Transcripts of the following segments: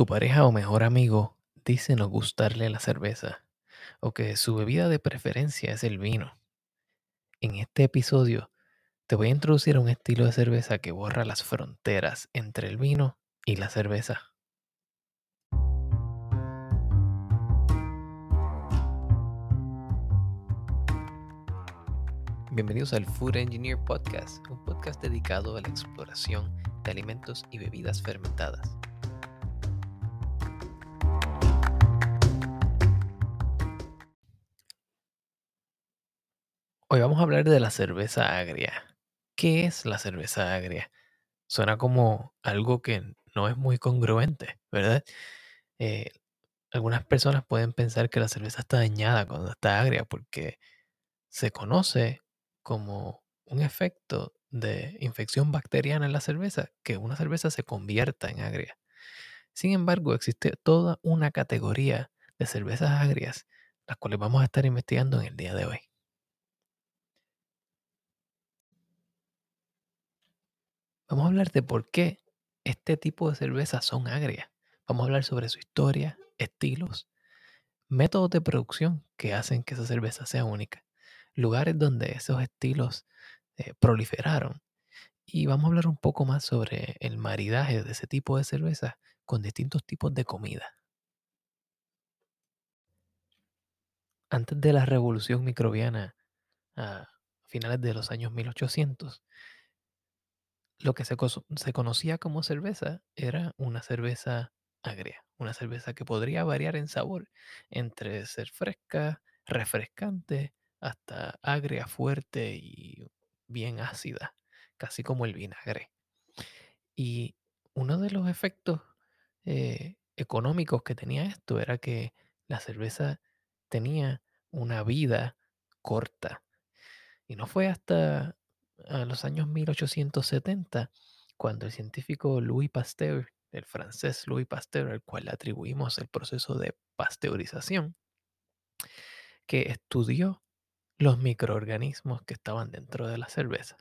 Tu pareja o mejor amigo dice no gustarle la cerveza o que su bebida de preferencia es el vino. En este episodio te voy a introducir a un estilo de cerveza que borra las fronteras entre el vino y la cerveza. Bienvenidos al Food Engineer Podcast, un podcast dedicado a la exploración de alimentos y bebidas fermentadas. Hoy vamos a hablar de la cerveza agria. ¿Qué es la cerveza agria? Suena como algo que no es muy congruente, ¿verdad? Eh, algunas personas pueden pensar que la cerveza está dañada cuando está agria porque se conoce como un efecto de infección bacteriana en la cerveza que una cerveza se convierta en agria. Sin embargo, existe toda una categoría de cervezas agrias, las cuales vamos a estar investigando en el día de hoy. Vamos a hablar de por qué este tipo de cervezas son agrias. Vamos a hablar sobre su historia, estilos, métodos de producción que hacen que esa cerveza sea única, lugares donde esos estilos eh, proliferaron. Y vamos a hablar un poco más sobre el maridaje de ese tipo de cerveza con distintos tipos de comida. Antes de la revolución microbiana, a finales de los años 1800, lo que se, conocía como cerveza era una cerveza agria, una cerveza que podría variar en sabor entre ser fresca, refrescante, hasta agria, fuerte y bien ácida, casi como el vinagre. Y uno de los efectos eh, económicos que tenía esto era que la cerveza tenía una vida corta. Y no fue hasta a los años 1870, cuando el científico Louis Pasteur, el francés Louis Pasteur, al cual le atribuimos el proceso de pasteurización, que estudió los microorganismos que estaban dentro de la cerveza.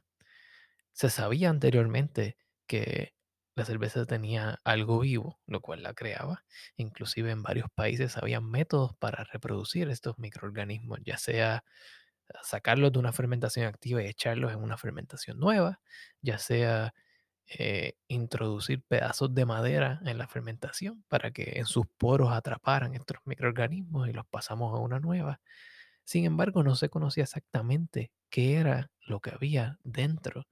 Se sabía anteriormente que la cerveza tenía algo vivo, lo cual la creaba. Inclusive en varios países había métodos para reproducir estos microorganismos, ya sea sacarlos de una fermentación activa y echarlos en una fermentación nueva, ya sea eh, introducir pedazos de madera en la fermentación para que en sus poros atraparan estos microorganismos y los pasamos a una nueva. Sin embargo, no se conocía exactamente qué era lo que había dentro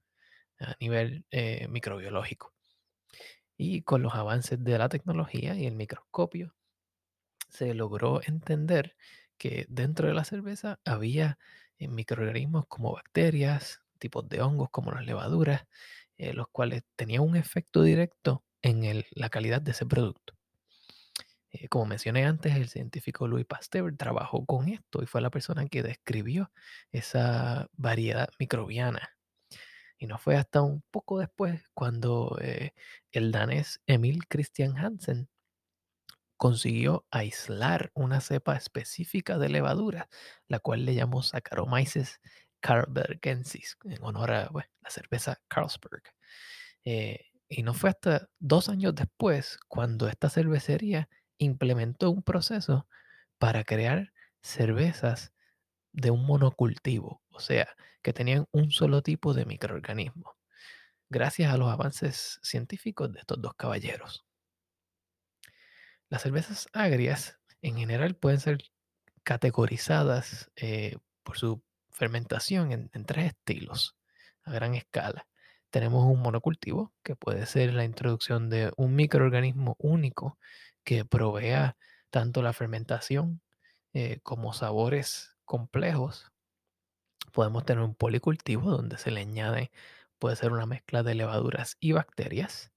a nivel eh, microbiológico. Y con los avances de la tecnología y el microscopio, se logró entender que dentro de la cerveza había eh, microorganismos como bacterias, tipos de hongos como las levaduras, eh, los cuales tenían un efecto directo en la calidad de ese producto. Eh, como mencioné antes, el científico Louis Pasteur trabajó con esto y fue la persona que describió esa variedad microbiana. Y no fue hasta un poco después cuando el danés Emil Christian Hansen consiguió aislar una cepa específica de levadura, la cual le llamó Saccharomyces carlsbergensis, en honor a la cerveza Carlsberg. Eh, y no fue hasta dos años después cuando esta cervecería implementó un proceso para crear cervezas de un monocultivo, o sea, que tenían un solo tipo de microorganismo, gracias a los avances científicos de estos dos caballeros. Las cervezas agrias en general pueden ser categorizadas eh, por su fermentación en, tres estilos a gran escala. Tenemos un monocultivo, que puede ser la introducción de un microorganismo único que provea tanto la fermentación eh, como sabores complejos. Podemos tener un policultivo donde se le añade, puede ser una mezcla de levaduras y bacterias.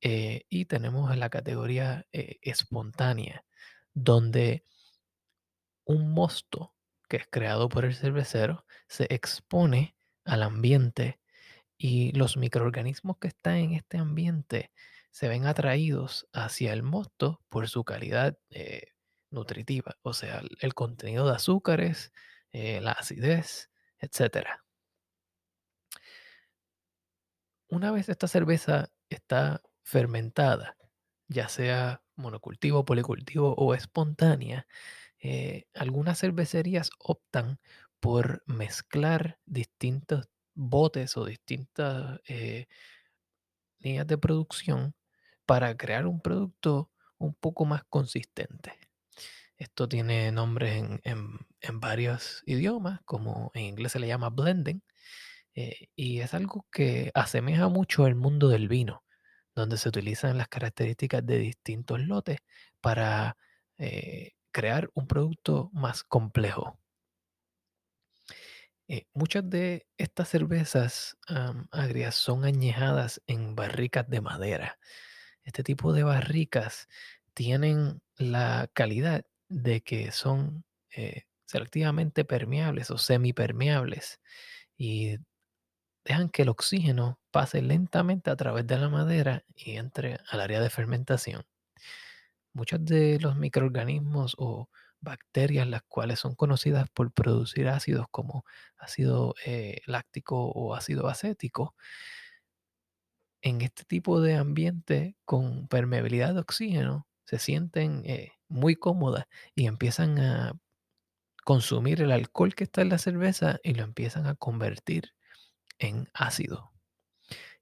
Eh, y tenemos la categoría eh, espontánea, donde un mosto que es creado por el cervecero se expone al ambiente y los microorganismos que están en este ambiente se ven atraídos hacia el mosto por su calidad eh, nutritiva, o sea, el contenido de azúcares, la acidez, etc. Una vez esta cerveza está fermentada, ya sea monocultivo, policultivo o espontánea, eh, algunas cervecerías optan por mezclar distintos botes o distintas eh, líneas de producción para crear un producto un poco más consistente. Esto tiene nombres en, en- en varios idiomas, como en inglés se le llama blending, eh, y es algo que asemeja mucho al mundo del vino, donde se utilizan las características de distintos lotes para eh, crear un producto más complejo. Eh, muchas de estas cervezas agrias son añejadas en barricas de madera. Este tipo de barricas tienen la calidad de que son eh, selectivamente permeables o semipermeables y dejan que el oxígeno pase lentamente a través de la madera y entre al área de fermentación. Muchos de los microorganismos o bacterias, las cuales son conocidas por producir ácidos como ácido eh, láctico o ácido acético, en este tipo de ambiente con permeabilidad de oxígeno se sienten eh, muy cómodas y empiezan a consumir el alcohol que está en la cerveza y lo empiezan a convertir en ácido.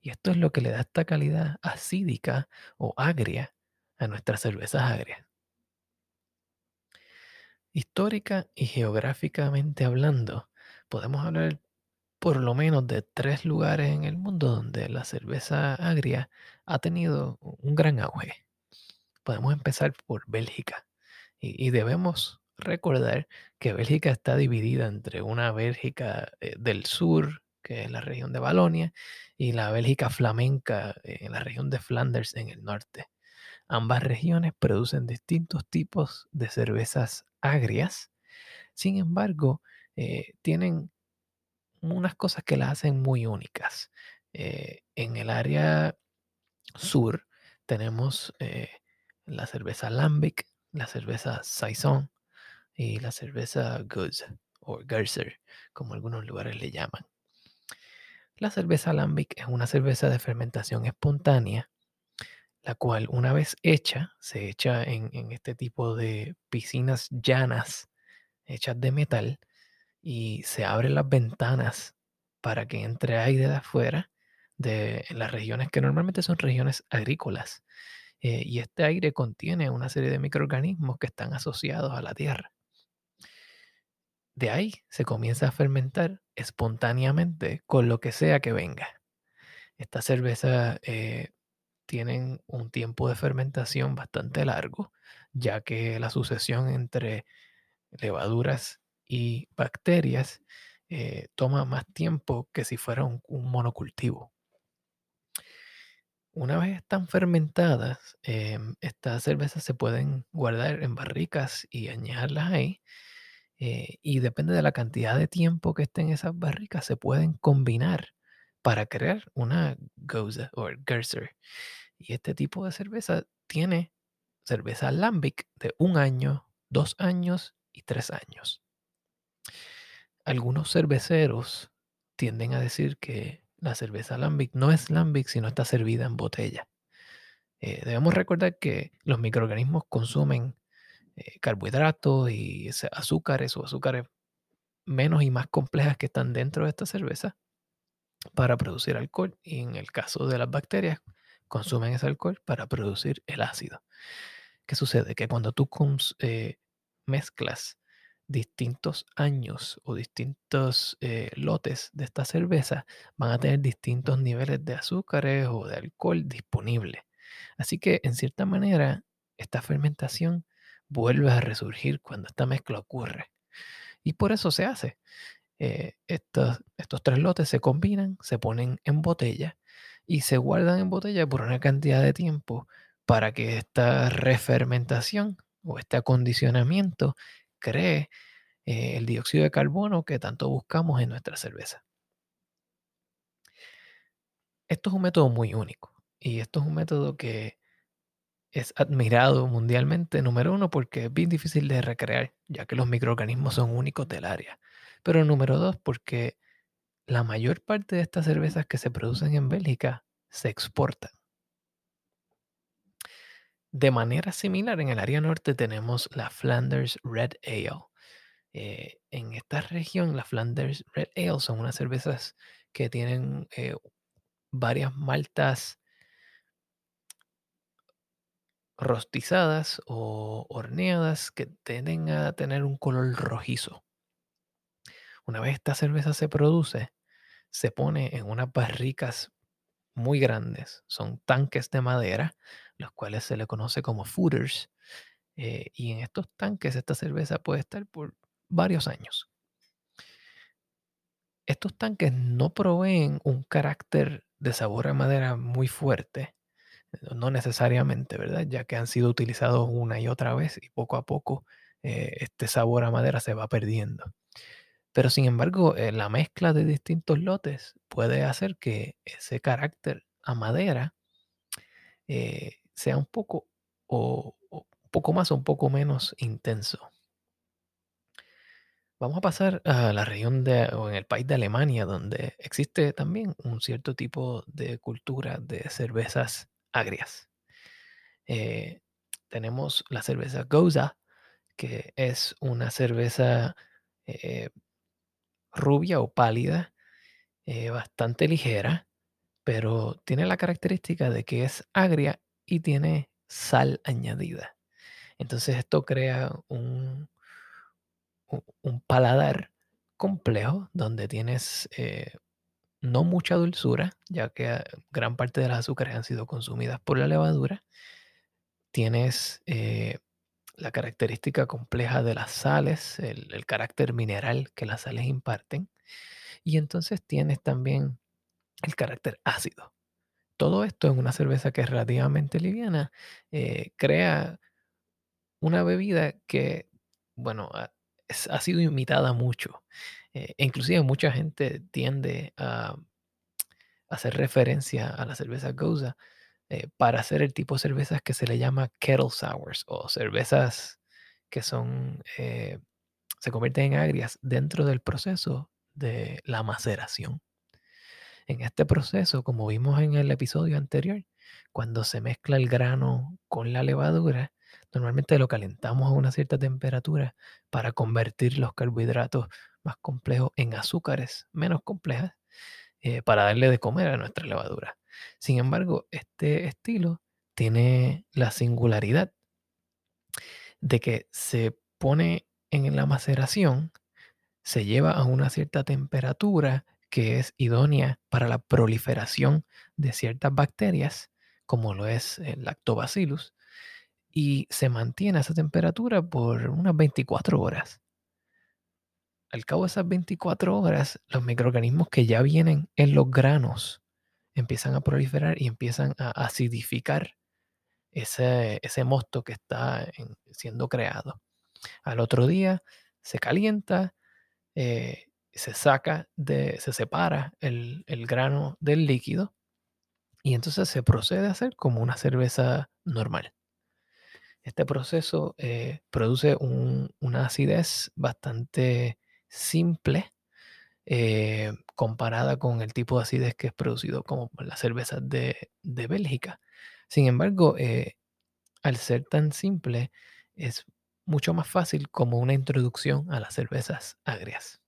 Y esto es lo que le da esta calidad acídica o agria a nuestras cervezas agrias. Histórica y geográficamente hablando, podemos hablar por lo menos de tres lugares en el mundo donde la cerveza agria ha tenido un gran auge. Podemos empezar por Bélgica y, y debemos recordar que Bélgica está dividida entre una Bélgica eh, del sur, que es la región de Valonia, y la Bélgica flamenca eh, en la región de Flanders en el norte. Ambas regiones producen distintos tipos de cervezas agrias, sin embargo, eh, tienen unas cosas que las hacen muy únicas. Eh, en el área sur tenemos la cerveza Lambic, la cerveza Saison y la cerveza Goose o Gerser, como algunos lugares le llaman. La cerveza Lambic es una cerveza de fermentación espontánea, la cual una vez hecha, se echa en, en este tipo de piscinas llanas hechas de metal y se abren las ventanas para que entre aire de afuera de las regiones que normalmente son regiones agrícolas. eh, y este aire contiene una serie de microorganismos que están asociados a la tierra. De ahí se comienza a fermentar espontáneamente con lo que sea que venga. Esta cerveza eh, tienen un tiempo de fermentación bastante largo, ya que la sucesión entre levaduras y bacterias eh, toma más tiempo que si fuera un, monocultivo. Una vez están fermentadas, em, estas cervezas se pueden guardar en barricas y añadirlas ahí. Eh, y depende de la cantidad de tiempo que estén esas barricas, se pueden combinar para crear una Gose o Gerser. Y este tipo de cerveza tiene cerveza lambic de un año, dos años y tres años. Algunos cerveceros tienden a decir que la cerveza lambic no es lambic, sino está servida en botella. Eh, debemos recordar que los microorganismos consumen eh, carbohidratos y azúcares o azúcares menos y más complejas que están dentro de esta cerveza para producir alcohol. Y en el caso de las bacterias, consumen ese alcohol para producir el ácido. ¿Qué sucede? Que cuando tú eh, mezclas distintos años o distintos eh, lotes de esta cerveza, van a tener distintos niveles de azúcares o de alcohol disponibles. Así que, en cierta manera, esta fermentación vuelve a resurgir cuando esta mezcla ocurre. Y por eso se hace. Eh, estos, estos tres lotes se combinan, se ponen en botella y se guardan en botella por una cantidad de tiempo para que esta refermentación o este acondicionamiento cree eh, el dióxido de carbono que tanto buscamos en nuestra cerveza. Esto es un método muy único y esto es un método que es admirado mundialmente, número uno, porque es bien difícil de recrear, ya que los microorganismos son únicos del área. Pero número dos, porque la mayor parte de estas cervezas que se producen en Bélgica se exportan. De manera similar, en el área norte tenemos la Flanders Red Ale. Eh, en esta región, la Flanders Red Ale son unas cervezas que tienen eh, varias maltas rostizadas o horneadas que tienden a tener un color rojizo. Una vez esta cerveza se produce, se pone en unas barricas muy grandes. Son tanques de madera, los cuales se le conoce como footers. Eh, y en estos tanques esta cerveza puede estar por varios años. Estos tanques no proveen un carácter de sabor a madera muy fuerte, no necesariamente, ¿verdad? Ya que han sido utilizados una y otra vez y poco a poco eh, este sabor a madera se va perdiendo. Pero sin embargo, eh, la mezcla de distintos lotes puede hacer que ese carácter a madera eh, sea un poco o, un poco más o un poco menos intenso. Vamos a pasar a la región de, o en el país de Alemania, donde existe también un cierto tipo de cultura de cervezas agrias. Eh, tenemos la cerveza Goza, que es una cerveza eh, rubia o pálida, eh, bastante ligera, pero tiene la característica de que es agria y tiene sal añadida. Entonces esto crea un, un paladar complejo donde tienes no mucha dulzura, ya que ah, gran parte de las azúcares han sido consumidas por la levadura. Tienes eh, la característica compleja de las sales, el, carácter mineral que las sales imparten. Y entonces tienes también el carácter ácido. Todo esto en una cerveza que es relativamente liviana eh, crea una bebida que, bueno, ha, ha sido imitada mucho. Eh, e inclusive mucha gente tiende a hacer referencia a la cerveza Goza eh, para hacer el tipo de cervezas que se le llama kettle sours o cervezas que son, eh, se convierten en agrias dentro del proceso de la maceración. En este proceso, como vimos en el episodio anterior, cuando se mezcla el grano con la levadura, normalmente lo calentamos a una cierta temperatura para convertir los carbohidratos más complejos en azúcares menos complejas eh, para darle de comer a nuestra levadura. Sin embargo, este estilo tiene la singularidad de que se pone en la maceración, se lleva a una cierta temperatura que es idónea para la proliferación de ciertas bacterias, como lo es el lactobacillus, y se mantiene a esa temperatura por unas 24 horas. Al cabo de esas 24 horas, los microorganismos que ya vienen en los granos empiezan a proliferar y empiezan a acidificar ese, ese mosto que está en- siendo creado. Al otro día se calienta, eh, se saca, de, se separa el, el grano del líquido y entonces se procede a hacer como una cerveza normal. Este proceso eh, produce un- una acidez bastante simple eh, comparada con el tipo de acidez que es producido como las cervezas de, de Bélgica. Sin embargo, eh, al ser tan simple, es mucho más fácil como una introducción a las cervezas agrias.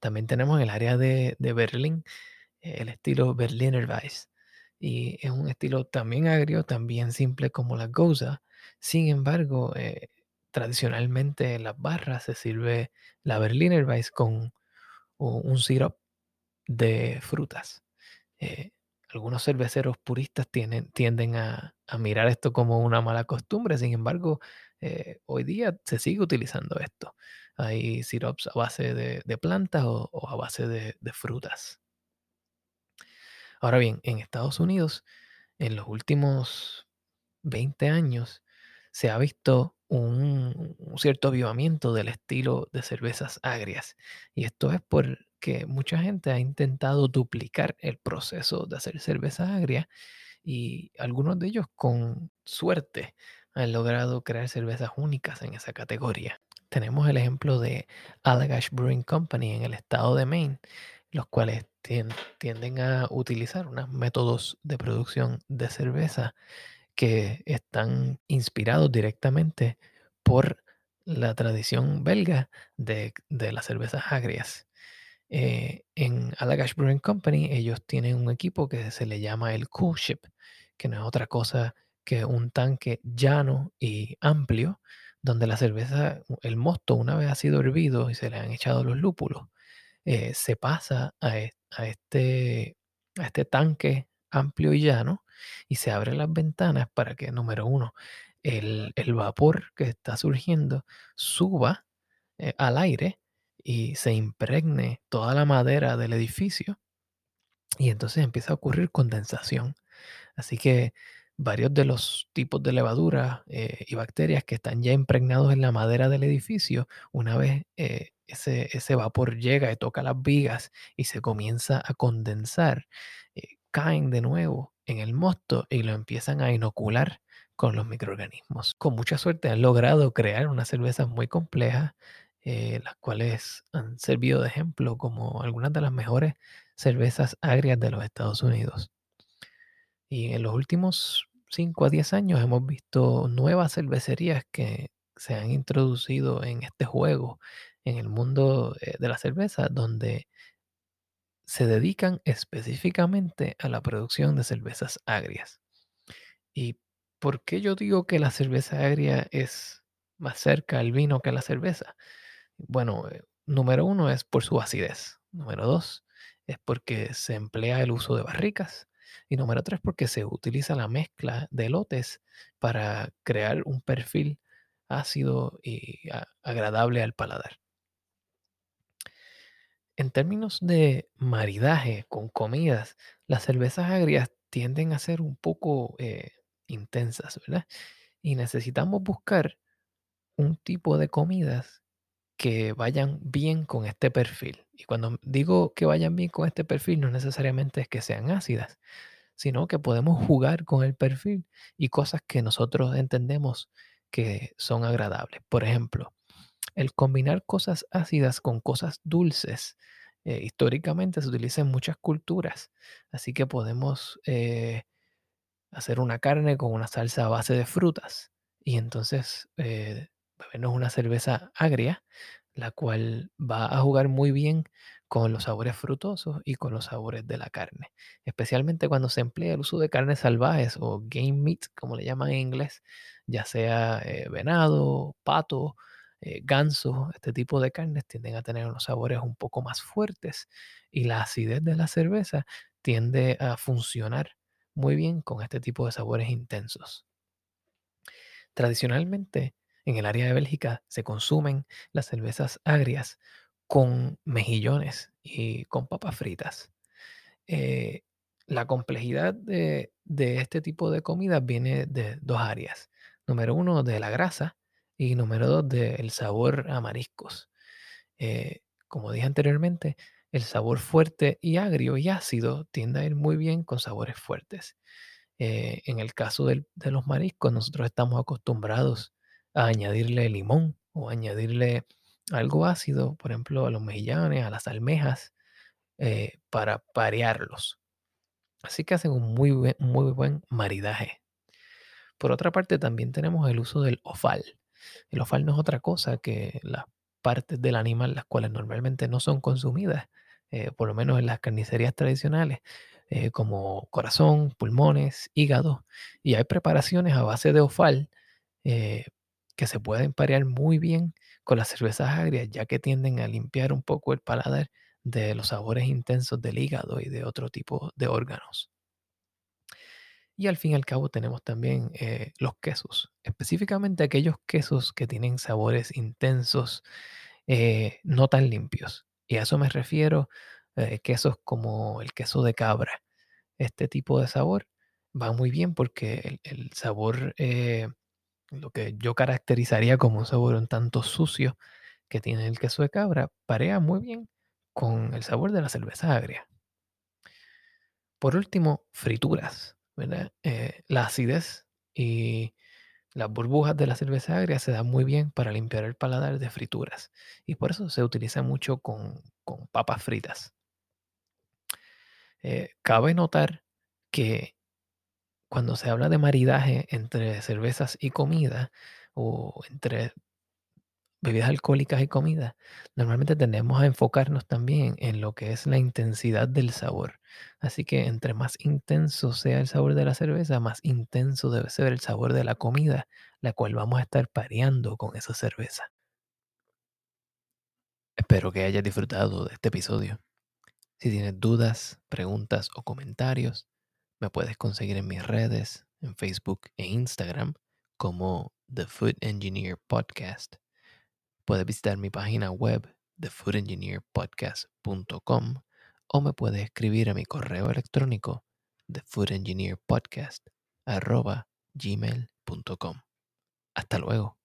También tenemos en el área de, de Berlín el estilo Berliner Weiss. Y es un estilo también agrio, también simple como la Goza. Sin embargo, eh, tradicionalmente en las barras se sirve la Berliner Weiss con un sirope de frutas. Eh, algunos cerveceros puristas tienen- tienden a, mirar esto como una mala costumbre, sin embargo, eh, hoy día se sigue utilizando esto. Hay sirops a base de, plantas o, a base de frutas. Ahora bien, en Estados Unidos, en los últimos 20 años, se ha visto un, cierto avivamiento del estilo de cervezas agrias. Y esto es porque mucha gente ha intentado duplicar el proceso de hacer cerveza agria y algunos de ellos con suerte han logrado crear cervezas únicas en esa categoría. Tenemos el ejemplo de Allagash Brewing Company en el estado de Maine, los cuales tienden a utilizar unos métodos de producción de cerveza que están inspirados directamente por la tradición belga de, de las cervezas agrias. Eh, en Allagash Brewing Company ellos tienen un equipo que se le llama el Cool Ship, que no es otra cosa que un tanque llano y amplio, donde la cerveza, el mosto, una vez ha sido hervido y se le han echado los lúpulos, eh, se pasa a, e- a este, a este tanque amplio y llano y se abren las ventanas para que, número uno, el, el vapor que está surgiendo suba eh, al aire y se impregne toda la madera del edificio y entonces empieza a ocurrir condensación. Así que varios de los tipos de levadura eh, y bacterias que están ya impregnados en la madera del edificio, una vez eh, ese, ese vapor llega y toca las vigas y se comienza a condensar, eh, caen de nuevo en el mosto y lo empiezan a inocular con los microorganismos. Con mucha suerte han logrado crear unas cervezas muy complejas, las cuales han servido de ejemplo como algunas de las mejores cervezas agrias de los Estados Unidos. Y en los últimos 5 a 10 años hemos visto nuevas cervecerías que se han introducido en este juego, en el mundo eh, de la cerveza, donde se dedican específicamente a la producción de cervezas agrias. ¿Y por qué yo digo que la cerveza agria es más cerca al vino que a la cerveza? Bueno, eh, número uno es por su acidez. Número dos es porque se emplea el uso de barricas. Y número tres porque se utiliza la mezcla de lotes para crear un perfil ácido y agradable al paladar. En términos de maridaje con comidas, las cervezas agrias tienden a ser un poco eh, intensas, ¿verdad? Y necesitamos buscar un tipo de comidas que vayan bien con este perfil. Y cuando digo que vayan bien con este perfil, no necesariamente es que sean ácidas, sino que podemos jugar con el perfil y cosas que nosotros entendemos que son agradables. Por ejemplo, el combinar cosas ácidas con cosas dulces. eh, históricamente se utiliza en muchas culturas, así que podemos eh, hacer una carne con una salsa a base de frutas y entonces eh, bebernos una cerveza agria, la cual va a jugar muy bien con los sabores frutosos y con los sabores de la carne, especialmente cuando se emplea el uso de carnes salvajes o game meat, como le llaman en inglés, ya sea eh, venado, pato, eh, ganso, este tipo de carnes tienden a tener unos sabores un poco más fuertes y la acidez de la cerveza tiende a funcionar muy bien con este tipo de sabores intensos. Tradicionalmente, en el área de Bélgica se consumen las cervezas agrias con mejillones y con papas fritas. Eh, la complejidad de, de este tipo de comida viene de dos áreas. Número uno, de la grasa y número dos, del sabor a mariscos. Eh, como dije anteriormente, el sabor fuerte y agrio y ácido tiende a ir muy bien con sabores fuertes. Eh, en el caso de los mariscos, nosotros estamos acostumbrados a añadirle limón o añadirle algo ácido, por ejemplo, a los mejillanes, a las almejas, eh, para parearlos. Así que hacen un muy buen, muy buen maridaje. Por otra parte, también tenemos el uso del ofal. El ofal no es otra cosa que las partes del animal, las cuales normalmente no son consumidas, eh, por lo menos en las carnicerías tradicionales, eh, como corazón, pulmones, hígado. Y hay preparaciones a base de ofal eh, que se pueden parear muy bien con las cervezas agrias, ya que tienden a limpiar un poco el paladar de los sabores intensos del hígado y de otro tipo de órganos. Y al fin y al cabo tenemos también eh, los quesos, específicamente aquellos quesos que tienen sabores intensos, eh, no tan limpios. Y a eso me refiero, eh, quesos como el queso de cabra. Este tipo de sabor va muy bien porque el, sabor, eh, lo que yo caracterizaría como un sabor un tanto sucio que tiene el queso de cabra, parea muy bien con el sabor de la cerveza agria. Por último, frituras. Eh, la acidez y las burbujas de la cerveza agria se dan muy bien para limpiar el paladar de frituras y por eso se utiliza mucho con, con papas fritas. Eh, cabe notar que cuando se habla de maridaje entre cervezas y comida o entre bebidas alcohólicas y comida, normalmente tendemos a enfocarnos también en lo que es la intensidad del sabor. Así que entre más intenso sea el sabor de la cerveza, más intenso debe ser el sabor de la comida, la cual vamos a estar pareando con esa cerveza. Espero que hayas disfrutado de este episodio. Si tienes dudas, preguntas o comentarios, me puedes conseguir en mis redes, en Facebook e Instagram, como The Food Engineer Podcast. Puedes visitar mi página web, thefoodengineerpodcast.com, o me puedes escribir a mi correo electrónico, thefoodengineerpodcast.gmail.com. Hasta luego.